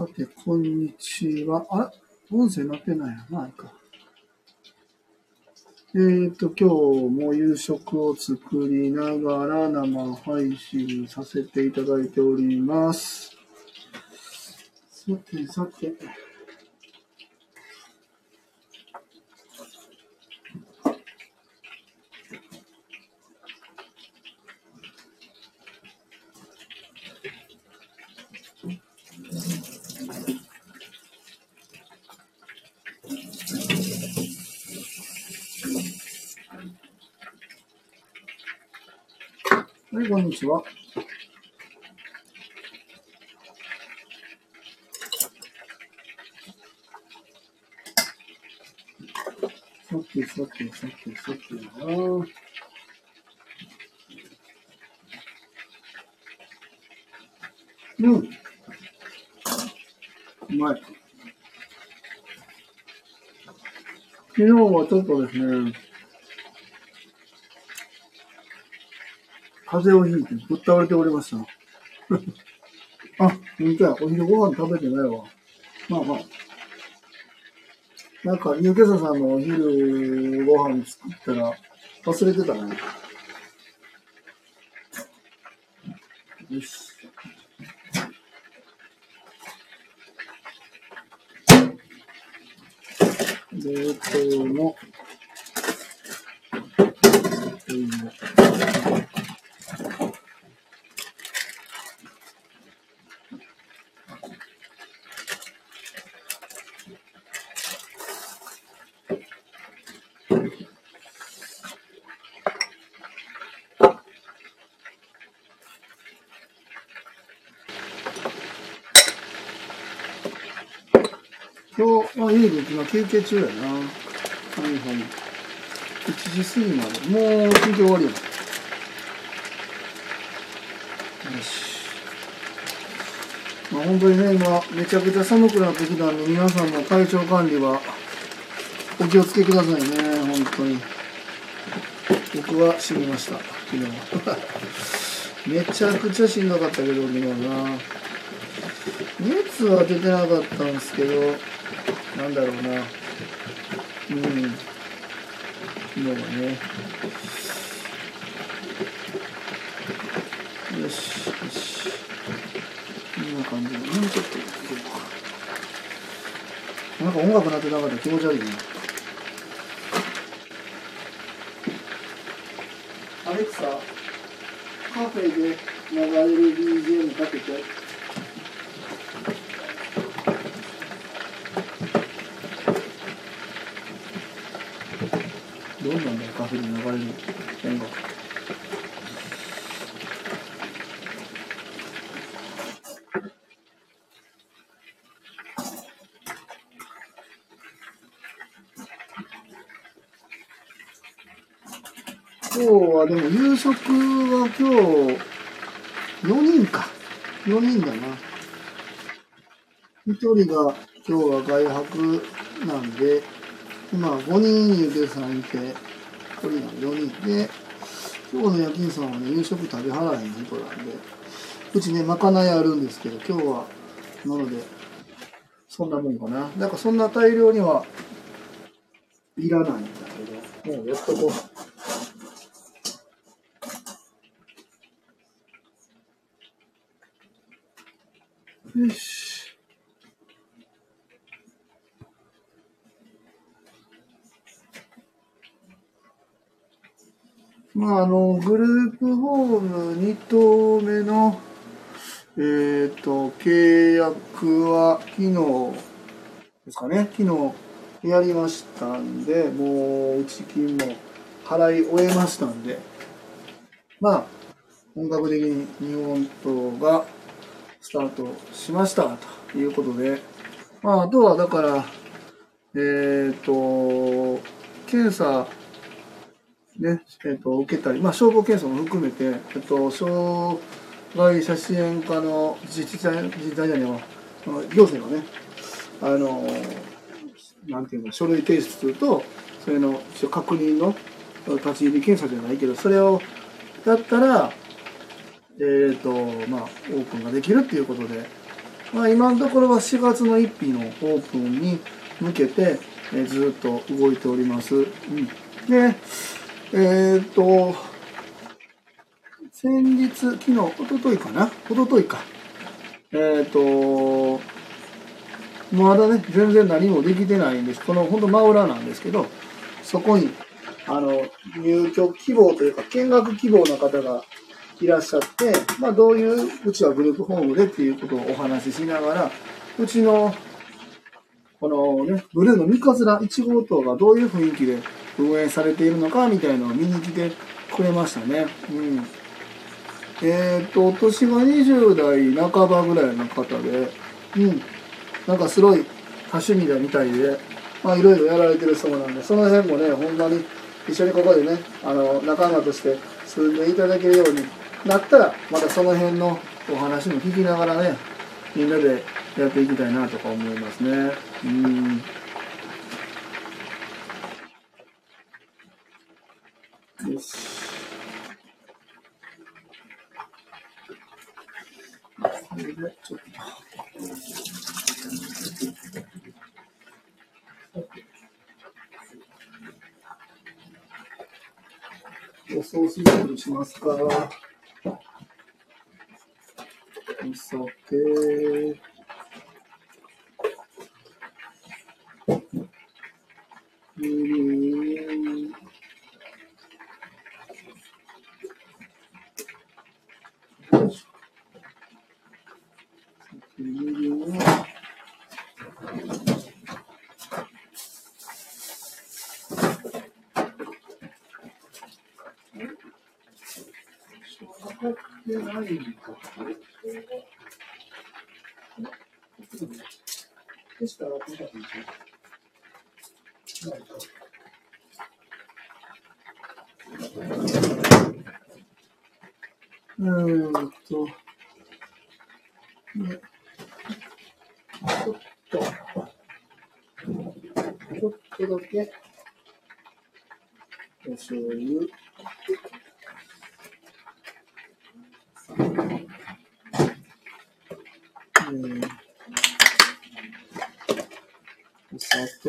さて、こんにちは。あ音声なってないやな、いか。えっ、ー、と、今日も夕食を作りながら生配信させていただいております。さて、さて。んにちは。さてさてさてさてな。うん。うまい。昨日はちょっとですね、風邪をひいてぶっ倒れておりました。あ、ほんとや、お昼ご飯食べてないわ。まあまあ。なんか、ニューケサさんのお昼ご飯作ったら忘れてたね。よし。冷凍の、お芋。今日、あ、いい今休憩中やな。はいはい。1時過ぎまで。もう休憩終わりや。よし。まあ本当にね、今、めちゃくちゃ寒くなってきたんで、皆さんも体調管理はお気をつけくださいね、本当に。僕は死にました、昨日は。めちゃくちゃしんどかったけど、昨日な。熱は出てなかったんですけど、なんだろうな。うん。昨日はね。よし、よし。こんな感じで、もうちょっとなんか音楽鳴ってなかったら気持ち悪いね。アレクサ、カフェで流れる BGM かけて。どんなんだよカフェで流れる音楽今日はでも夕食は今日4人か。4人だな。1人が今日は外泊なんでまあ5人ゆでさんいて。1人が4人で今日の夜勤さんはね夕食食べ払えへん人なんでうちねまかないあるんですけど今日はなのでそんなもんかなだかそんな大量にはいらないんだけどもうやっとこうよし。まあ、あの、グループホーム2棟目の、えっ、ー、と、契約は昨日ですかね、昨日やりましたんで、もう、内金も払い終えましたんで、まあ、本格的に日本刀がスタートしましたということで、まあ、あとはだから、えっ、ー、と、検査ね、えっ、と、受けたり、まあ、消防検査も含めて、えっ、と、障害者支援課の自治体、自治体じゃねえわ、行政がね、あの、なんていうの、書類提出すると、それの確認の立ち入り検査じゃないけど、それをやったら、えっ、ー、と、まあ、オープンができるっていうことで、まあ、今のところは4月の1日のオープンに向けて、えー、ずっと動いております。うん、で、えー、と、先日、昨日、おとといかな？おとといか。えー、と、まだね、全然何もできてないんです。この本当真裏なんですけど、そこに、あの、入居希望というか、見学希望の方がいらっしゃって、まあ、どういう、うちはグループホームでっていうことをお話ししながら、うちの、このね、ブルーの三日面1号棟がどういう雰囲気で運営されているのかみたいなのを見に来てくれましたね。うん。えっ、ー、と、年が20代半ばぐらいの方で、うん。なんかすごい多趣味だみたいで、まあいろいろやられてるそうなんで、その辺もね、ほんまに一緒にここでね、あの、仲間として住んでいただけるようになったら、またその辺のお話も聞きながらね、みんなでやっていきたいなとか思いますね。うん。よし。それで、ちょっと。おソース作りしますか。お酒。みりん。みりん。ってないか。でしたら、こん。な感じ。ないか。うーんと、ね、ちょっと、ちょっとだけ、お醤油。お砂糖。ち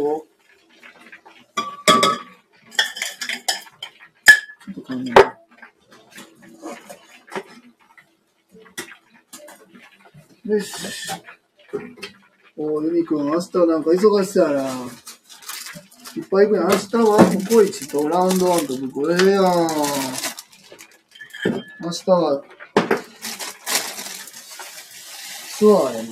ょっと考えよし。おー、ユミくん、明日なんか忙しそうやな。いっぱい行くやん。明日はココイチとラウンドワンとこれやん。明日はツアーやね。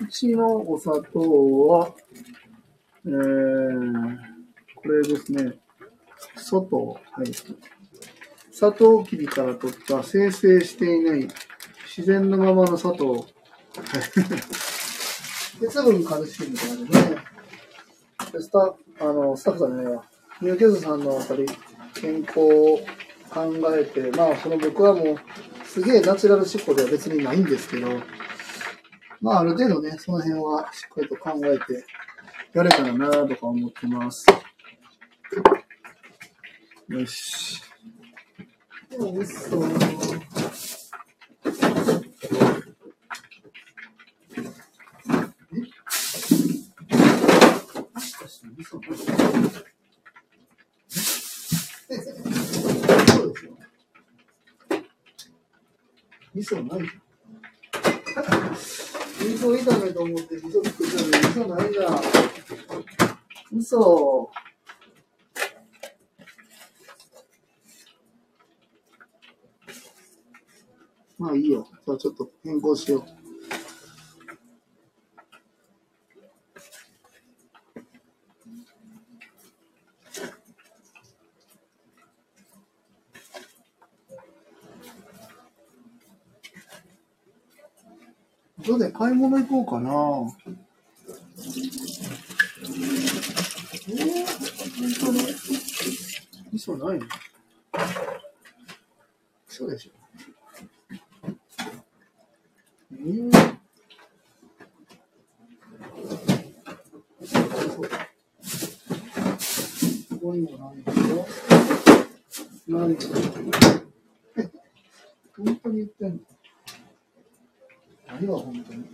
うちのお砂糖は、えー、これですね。外、はい。砂糖きびから取った生成していない自然のままの砂糖。鉄分カルシウムとかでね。スタあのスタッフさんね、ニューケズさんのやっぱり健康を考えて、まあその僕はもうすげえナチュラル思考では別にないんですけど、まあある程度ね、その辺はしっかりと考えてやれたらなとか思ってます。よし。味しそう。味噌ないじゃん。味噌炒めと思って味噌作ったのに味噌ないじゃん。味噌。あいいよ。じゃあちょっと変更しよう。後で買い物行こうかな。えー、本当に？味噌ないの？そうでしょ。えー、ここにもないでしょ。何本当に言ってんの。何が本当に。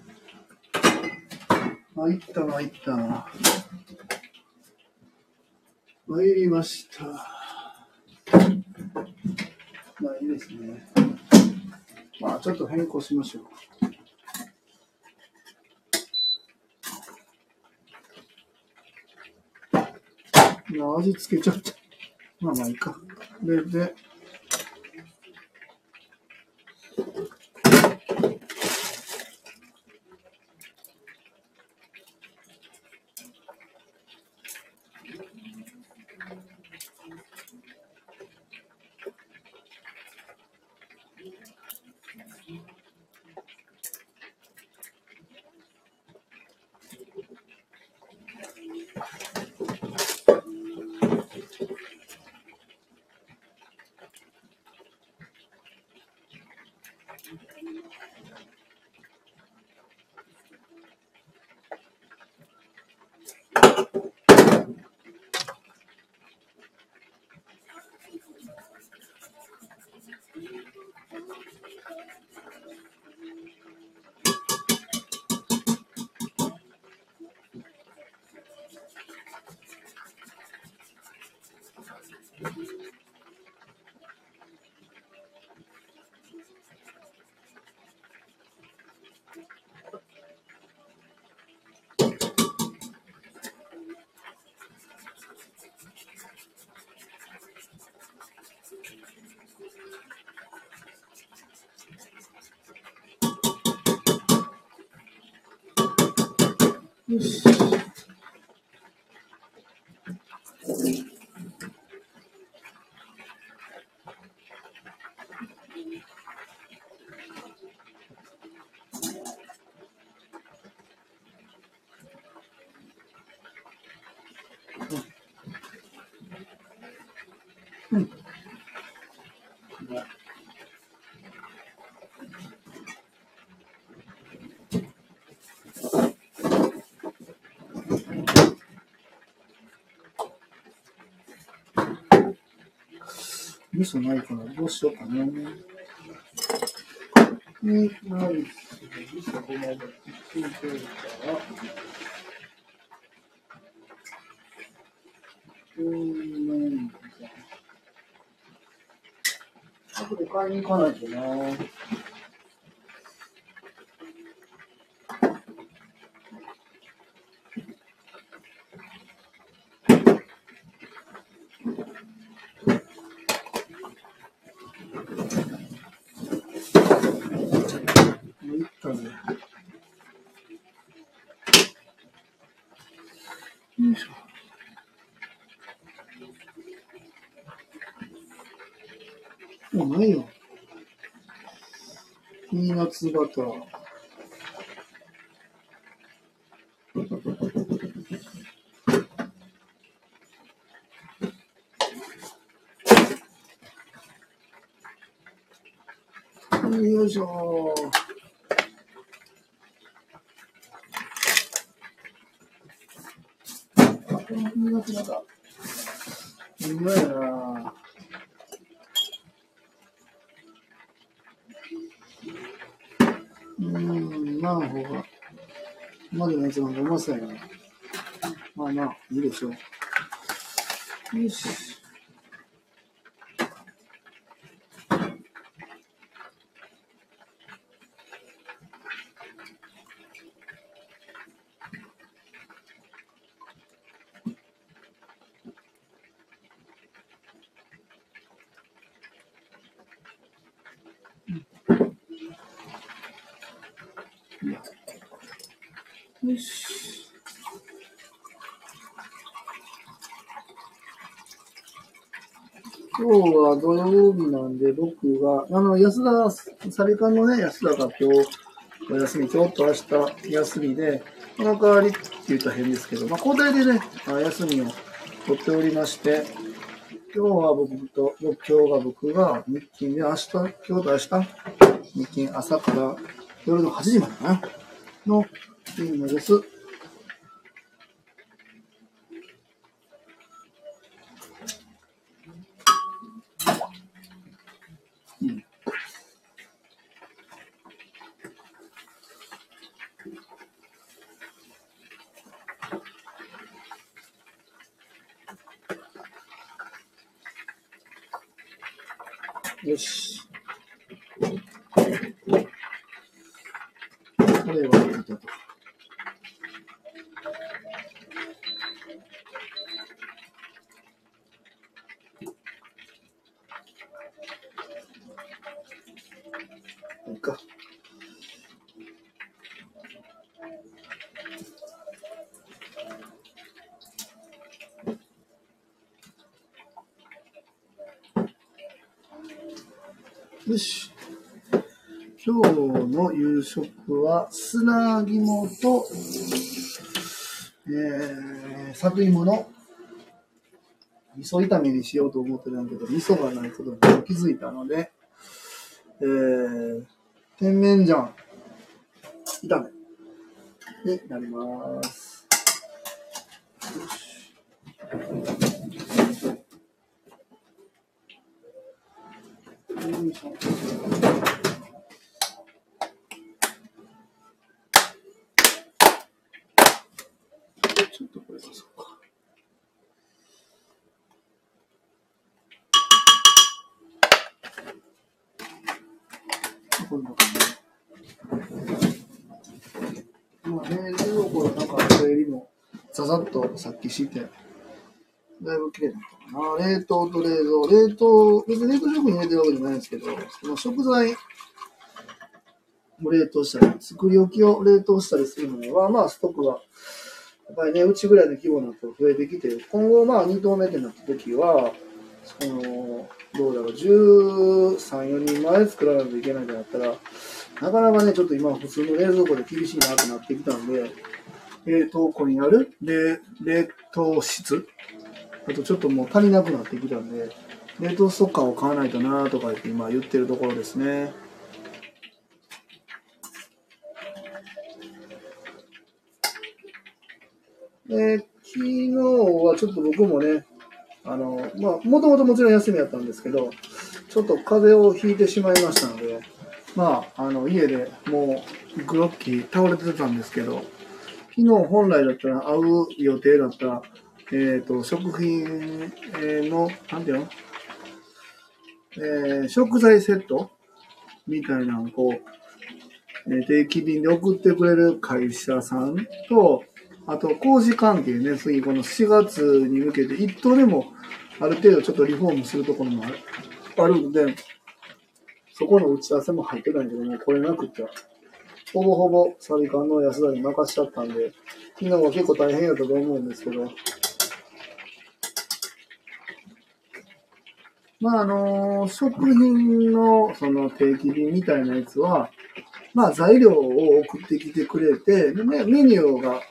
参った参った参りました。まあいいですね。まあちょっと変更しましょう。味付けちゃったまあまあいいか。ででよ味噌ないかなどうしようかな。に、ない味噌ごまだついてるから。うん、ない。後で買いに行かないとな。もういったね。よいしょ。もうないよ。ピーナッツバター。よいしょ。あ、このピーナッツバター。うまいなうーん、マンホが。までのやつなんかうまそうやな。まあまあ、いいでしょう。よし。土曜日なんで、僕が、あの、安田、サリカンのね、安田が今日、お休み、今日と明日休みで、その代わりって言ったら変ですけど、まあ、交代でね、休みを取っておりまして、今日は僕と、今日が僕が日勤で、明日、今日と明日、日勤朝から夜の8時までかな、の勤務です。よし。これはできたと。いいか。よし。今日の夕食は砂肝と、えー、里芋の味噌炒めにしようと思ってたんだけど、味噌がないことに気づいたので、えー、甜麺醤炒めになります。よしよいしょちょっとこれ出そうか。こんな感じ。まあね、冷蔵庫の中の整理もざざっとさっきして、だいぶ綺麗だったかな。冷凍と冷蔵、冷凍、別に冷凍食品入れてるわけじゃないんですけど、その食材を冷凍したり、作り置きを冷凍したりするのは、まあストックが、やっぱりね、うちぐらいの規模になると増えてきて、今後まあ2棟目ってなった時は、その、どうだろう、13、4人前作らないといけないってなったら、なかなかね、ちょっと今普通の冷蔵庫で厳しいなってなってきたんで、冷凍庫にある冷冷凍室あとちょっともう足りなくなってきたんで、冷凍ストッカーを買わないとなとか言って今言ってるところですね。で、昨日はちょっと僕もね、あの、まあ、もともともちろん休みやったんですけど、ちょっと風邪をひいてしまいましたので、まあ、あの、家でもう、グロッキー倒れてたんですけど、昨日本来だったら会う予定だった、えっ、と、食品、の、なんていうの？えー食材セット？みたいなのをこう、えー定期便で送ってくれる会社さんと、あと工事関係ね、次この4月に向けて一棟でもある程度ちょっとリフォームするところもある。あるんで、そこの打ち合わせも入ってたんやけども、これなくって、ほぼほぼサビ館の安田に任しちゃったんで、昨日は結構大変やったと思うんですけど、まああの食品のその定期便みたいなやつは、まあ材料を送ってきてくれて、メニューが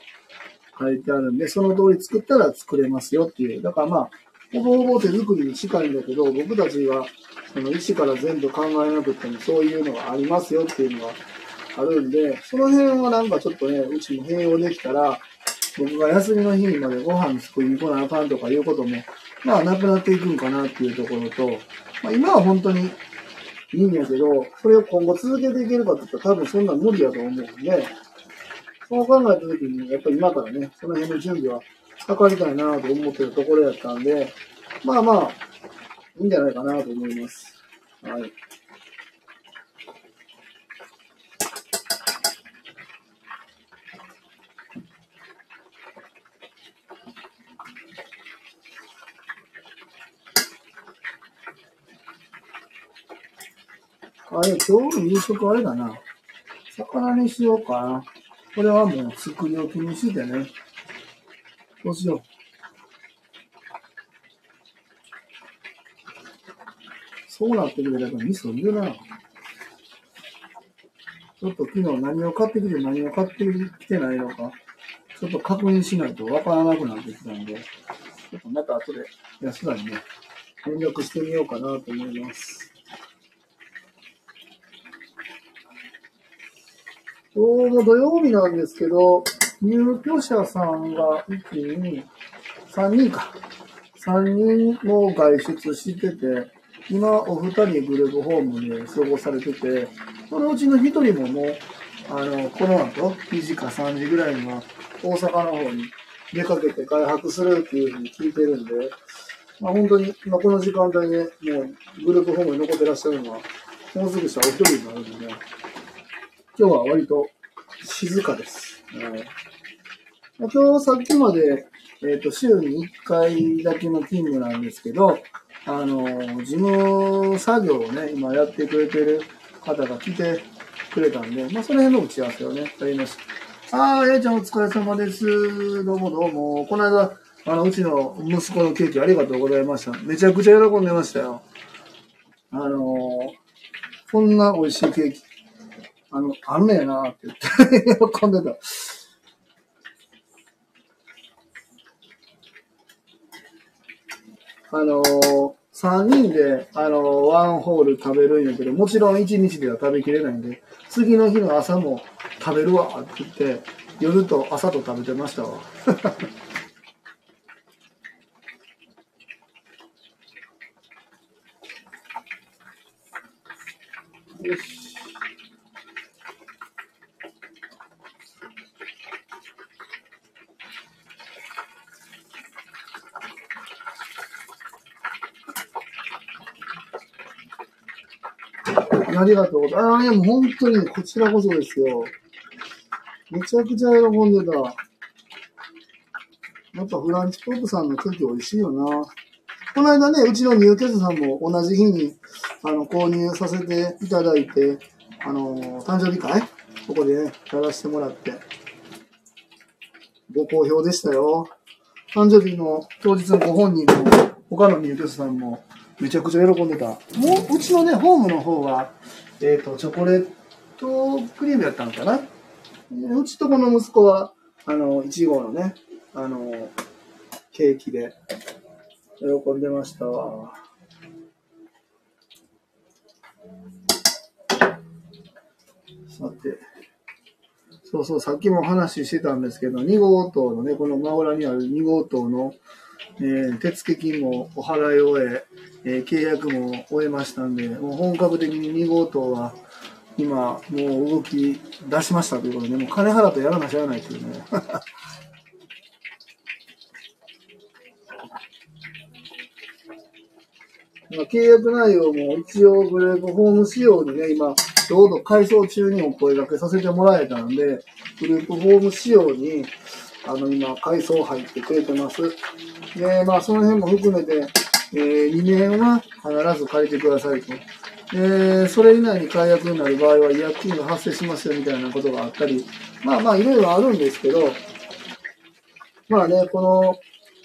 書いてあるんで、その通り作ったら作れますよっていう。だからまあ、ほぼほぼ手作りに近いんだけど、僕たちがその一から全部考えなくてもそういうのがありますよっていうのがあるんで、その辺はなんかちょっとね、うちも併用できたら、僕が休みの日にまでご飯作りに来なあかんとかいうことも、まあなくなっていくんかなっていうところと、まあ今は本当にいいんやけど、それを今後続けていけるかって言ったら多分そんな無理やと思うんで、そう考えたときに、やっぱり今からね、その辺の準備は図りたいなと思ってるところやったんで、まあまあ、いいんじゃないかなと思います。はい。あれ、今日の夕食あれだな。魚にしようかな。これはもう作り置きにしてね。どうしよう。そうなってくれたら味噌いるな。ちょっと昨日何を買ってきて何を買ってきてないのか、ちょっと確認しないとわからなくなってきたんで、ちょっとまた後で安田にね、連絡してみようかなと思います。今日も土曜日なんですけど、入居者さんが1、2、3人か。3人も外出してて、今お二人グループホームで過ごされてて、そのうちの1人ももう、あの、この後、2時か3時ぐらいには大阪の方に出かけて外泊するっていうふうに聞いてるんで、まあ、本当に、今この時間帯ね、もうグループホームに残ってらっしゃるのは、もうすぐしたらお一人になるんでね、今日は割と静かです。今日さっきまで、えっ、ー、と、週に1回だけの勤務なんですけど、あの、事務作業をね、今やってくれてる方が来てくれたんで、まあ、その辺の打ち合わせをね、やりました。ああ、えいちゃんお疲れ様です。どうもどうも。この間、あの、うちの息子のケーキありがとうございました。めちゃくちゃ喜んでましたよ。あのー、こんな美味しいケーキ、あの、あんねえなって言って 喜んでた。あのー、3人で、あのー、ワンホール食べるんやけど、もちろん1日では食べきれないんで、次の日の朝も食べるわって言って、夜と朝と食べてましたわ。よし。ありがとうございます。ああ、いや、もう本当に、こちらこそですよ。めちゃくちゃ喜んでた。やっぱフランチポープさんの空気美味しいよな。この間ね、うちの入居者さんも同じ日に、あの、購入させていただいて、あの、誕生日会？ここでね、やらせてもらって、ご好評でしたよ。誕生日の当日のご本人も、他の入居者さんも、めちゃくちゃ喜んでた。もう、うちのね、ホームの方は、えっ、ー、と、チョコレートクリームやったのかなうちとこの息子は、あの、いちごのね、あの、ケーキで、喜んでましたわ。さて、そうそう、さっきも話してたんですけど、2号棟のね、この真裏にある2号棟の、えー、手付金もお払い終え、えー、契約も終えましたんで、もう本格的に2号棟は今、もう動き出しましたということで、もう金払ってやらなしゃあないというね。まあ、契約内容も一応グレープホーム仕様にね、今、ちょうど改装中にお声掛けさせてもらえたんで、グループホーム仕様に、あの、今、改装入ってくれてます。で、まあ、その辺も含めて、えー、2年は必ず借りてくださいと。えー、それ以内に解約になる場合は違約金が発生しますよみたいなことがあったり、まあまあいろいろあるんですけど、まあね、この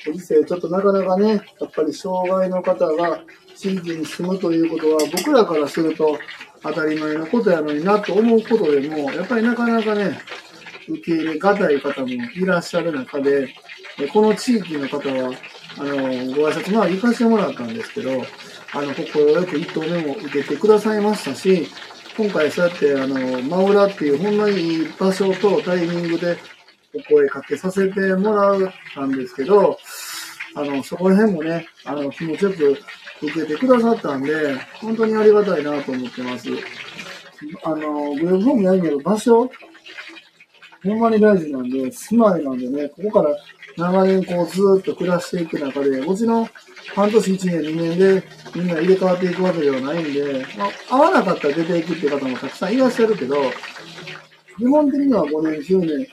ご時世、ちょっとなかなかね、やっぱり障害の方が地域に住むということは、僕らからすると当たり前のことやのになと思うことでも、やっぱりなかなかね、受け入れがたい方もいらっしゃる中で、この地域の方は、あの、ご挨拶まあ行かせてもらったんですけど、あの、心よく一投目も受けてくださいましたし、今回そうやって、あの、真裏っていうほんまにいい場所とタイミングでお声かけさせてもらったんですけど、あの、そこら辺もね、あの、気持ちよく受けてくださったんで、本当にありがたいなと思ってます。あの、グループホームやるには場所、ほんまに大事なんで、住まいなんでね、ここから長年こうずっと暮らしていく中で、もちろん半年、1年、2年でみんな入れ替わっていくわけではないんで、まあ、合わなかったら出ていくっていう方もたくさんいらっしゃるけど、基本的には5年、10年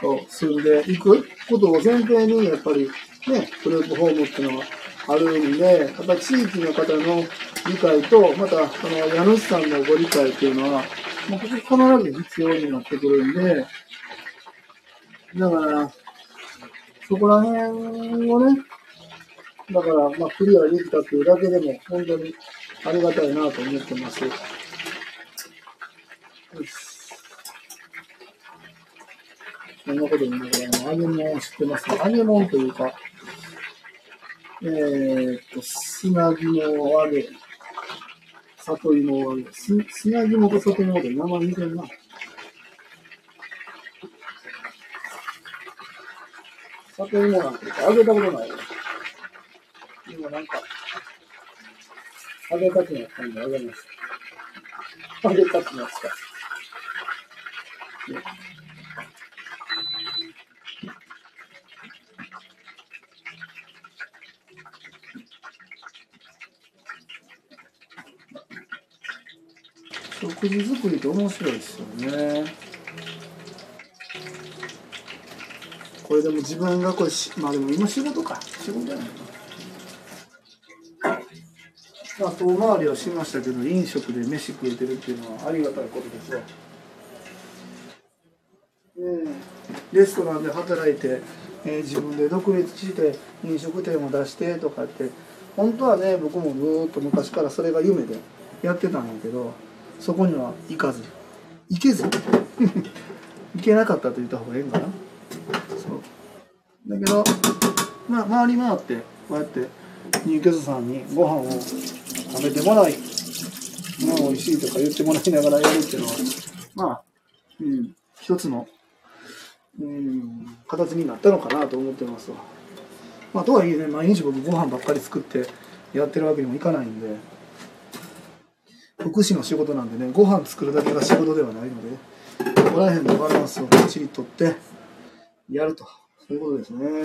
と住んでいくことを前提に、やっぱりね、グループホームっていうのはあるんで、やっぱり地域の方の理解と、また、その家主さんのご理解っていうのは、もうここ必ず必要になってくるんで、だから、そこら辺をね、だから、まあ、クリアできたっていうだけでも、本当にありがたいなと思ってます。よし。そんなこと言いながら、揚げ物を知ってます揚げ物というか、えー、っと、砂肝を揚げ、里芋を揚げ、砂肝と里芋で名前似てるな。里芋なんてあげたことないよ。今なんか、あげたくなったんであげました。あげたくなった。食事作りって面白いですよね。これでも自分がこれし、まあでも今仕事か。仕事じゃないか。まあ遠回りはしましたけど、飲食で飯食えてるっていうのはありがたいことですよ。うん、レストランで働いて、えー自分で独立して飲食店を出してとかって本当はね僕もずっと昔からそれが夢でやってたんやけどそこには行かず行けず 行けなかったと言った方がいいんかなだけどまあ回り回ってこうやって入居者さんにご飯を食べてもらいまあ美味しいとか言ってもらいながらやるっていうのはまあうん一つのうん形になったのかなと思ってますわ。まあ、とはいえね、毎日僕ご飯ばっかり作ってやってるわけにもいかないんで、福祉の仕事なんでね、ご飯作るだけが仕事ではないので、ここら辺のバランスをきっちりとってやると、そういうことですね。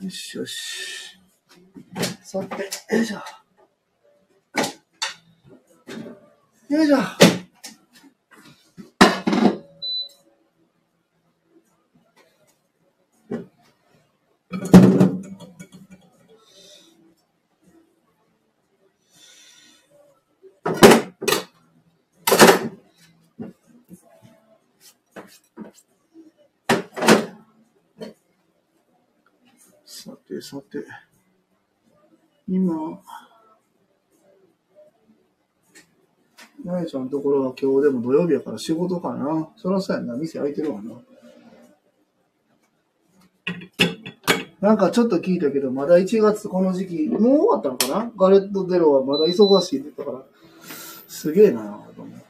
よしよし。さて、よいしょ。よいしょ。さてさて、今、なえちゃんのところは今日でも土曜日やから仕事かな。そらそうやな、店開いてるわな。なんかちょっと聞いたけど、まだ1月この時期、もう終わったのかな。ガレット・デロはまだ忙しいって言ったから、すげえなと思う。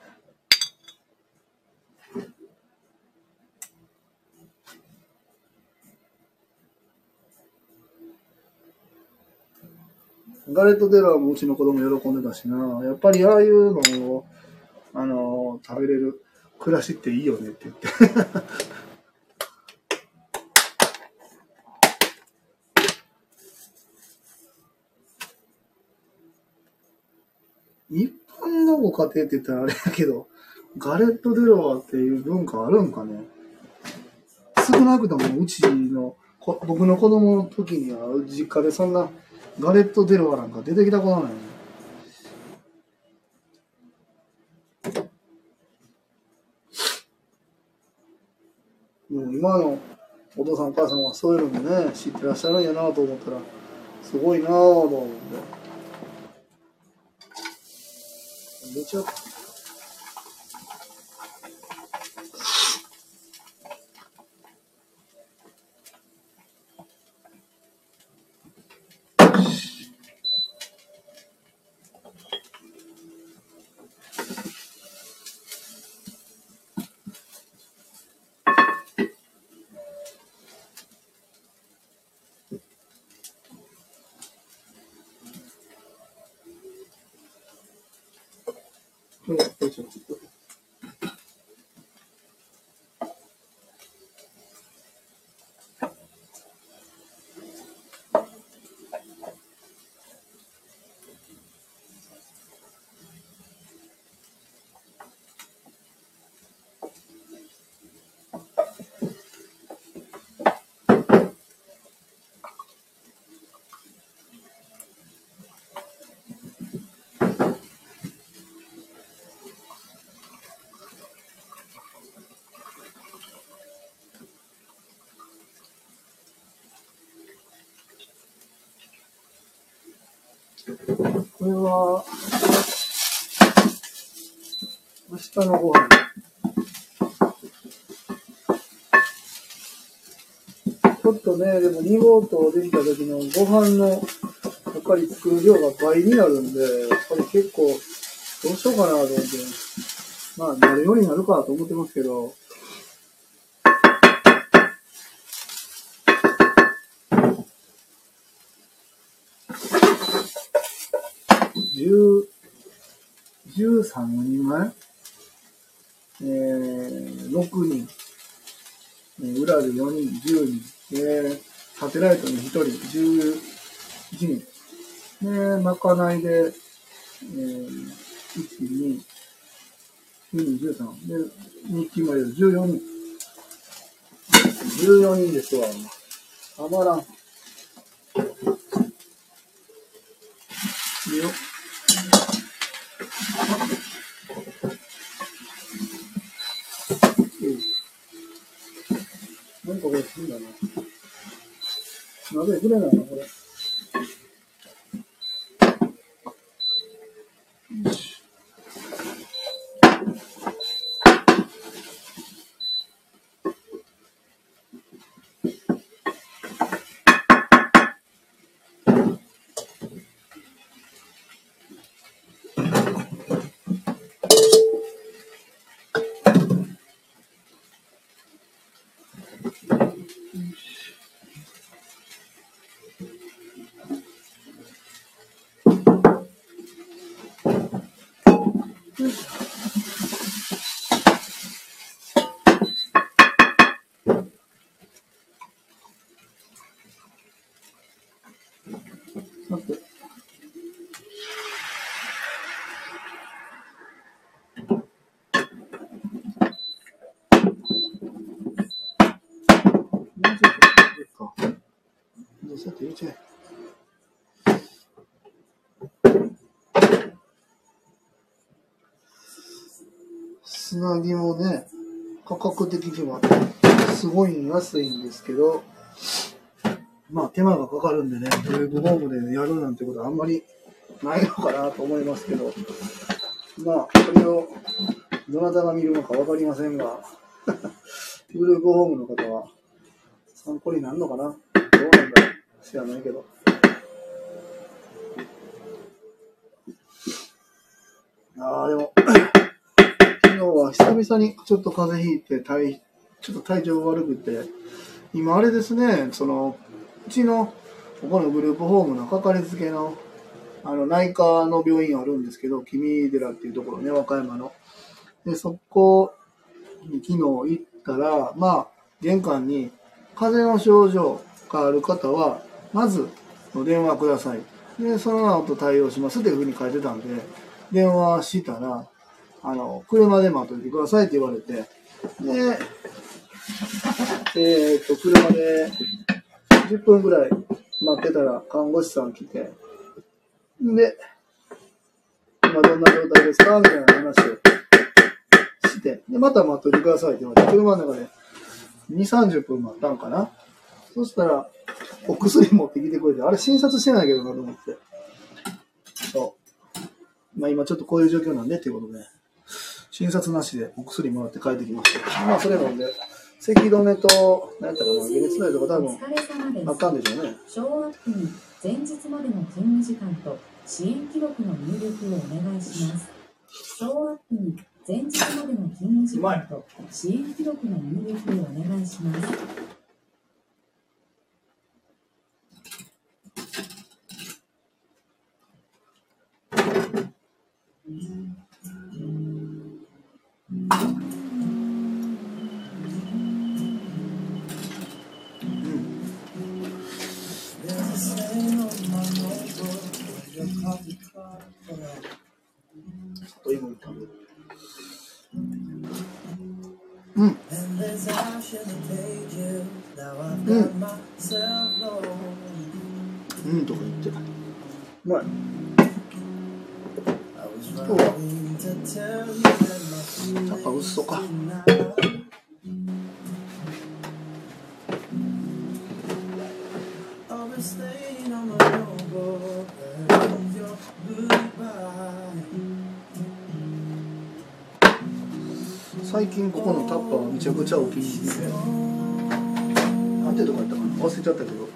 ガレット・デロはもうちの子供喜んでたしな。やっぱりああいうのを、あの、食べれる暮らしっていいよねって言って。一般のご家庭って言ったらあれだけど、ガレット・デロワっていう文化あるんかね？少なくともうちの僕の子供の時には実家でそんなガレット・デロワなんか出てきたことないね。でも今のお父さんお母さんはそういうのもね知ってらっしゃるんやなと思ったらすごいなぁと思って。めちゃうん。よいしょこれは、明日のご飯。ちょっとね、でも2号棟できた時のご飯の、やっぱり作る量が倍になるんで、やっぱり結構、どうしようかなと思って、まあ、なるようになるかなと思ってますけど、3人前えー、6人、えー裏で4人、10人、で、サテライトに1人、11人。で、まかないでえー、1、2、2、13。で、日記まで14人。14人ですわ。たまらん。いいよ。なんだな。鍋触れないな、これ。さて。もうちょっと入れるか。も。ね、価格的にはすごい安いんですけど、まあ手間がかかるんでね、グループホームでやるなんてことはあんまりないのかなと思いますけど、まあ、これをどなたが見るのかわかりませんが、グループホームの方は参考になるのかな？どうなんだろう？知らないけど。ああ、でも、久々にちょっと風邪ひいて、体ちょっと体調悪くて、今あれですね、その、うちの、ここのグループホームのかかりつけの、あの、内科の病院あるんですけど、君寺っていうところね、和歌山の。で、そこに昨日行ったら、まあ、玄関に、風邪の症状がある方は、まず、お電話ください。で、その後対応しますっていうふうに書いてたんで、電話したら、あの、車で待っといてくださいって言われて、で、えーっと、車で10分ぐらい待ってたら看護師さん来て、で、今どんな状態ですか？みたいな話をして、で、また待っといてくださいって言われて、車の中で2、30分待ったんかな？そしたら、お薬持ってきてくれて、あれ診察してないけどなと思って。そう。まあ今ちょっとこういう状況なんでっていうことで、診察なしでお薬もらって帰ってきました。まあそれなんで、咳止めと、何やったかな、解熱剤とか多分あったんでしょうね。に前日までの勤務時間と支援記録の入力をお願いします。に前日までの勤務時間と支援記録の入力をお願いします。うんとか言って。うまい。今日は、なんか嘘か。最近ここのタッパーはめちゃくちゃお気に入りでてとこやったかな？忘れちゃったけど。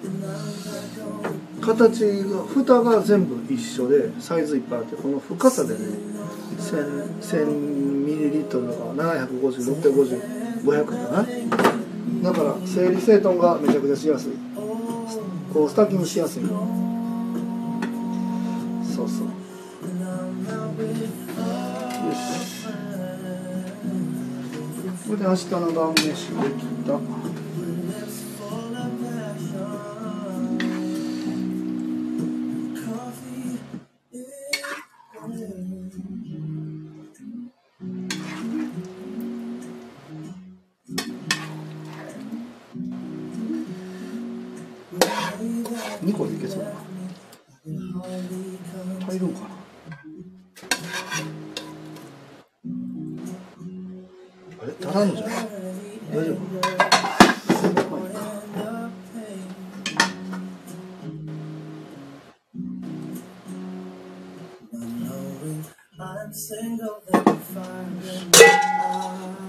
形が蓋が全部一緒でサイズいっぱいあってこの深さでね1000 1000ミリリットルとか750650,500かな？だから整理整頓がめちゃくちゃしやすい。こうスタッキングしやすいそうそう。よし。これで明日の晩飯できた。2個でいけそうだ。な足りるんかな。あれ？足らんのじゃない？大丈夫？まあいいか。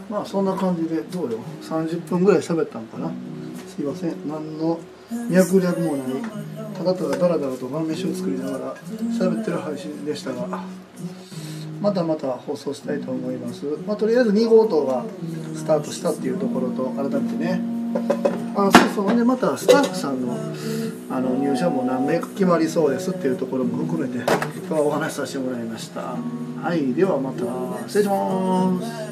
まあそんな感じでどうよ？30分ぐらい喋ったんかな？すいません。何の脈略もない。ただただダラダラと晩飯を作りながら喋ってる配信でしたがまたまた放送したいと思います、まあ、とりあえず2号棟がスタートしたっていうところと改めてね。あそうそう。ほんでまたスタッフさんのあの入社も何名か決まりそうですっていうところも含めて今日はお話しさせてもらいました。はいではまた。失礼します。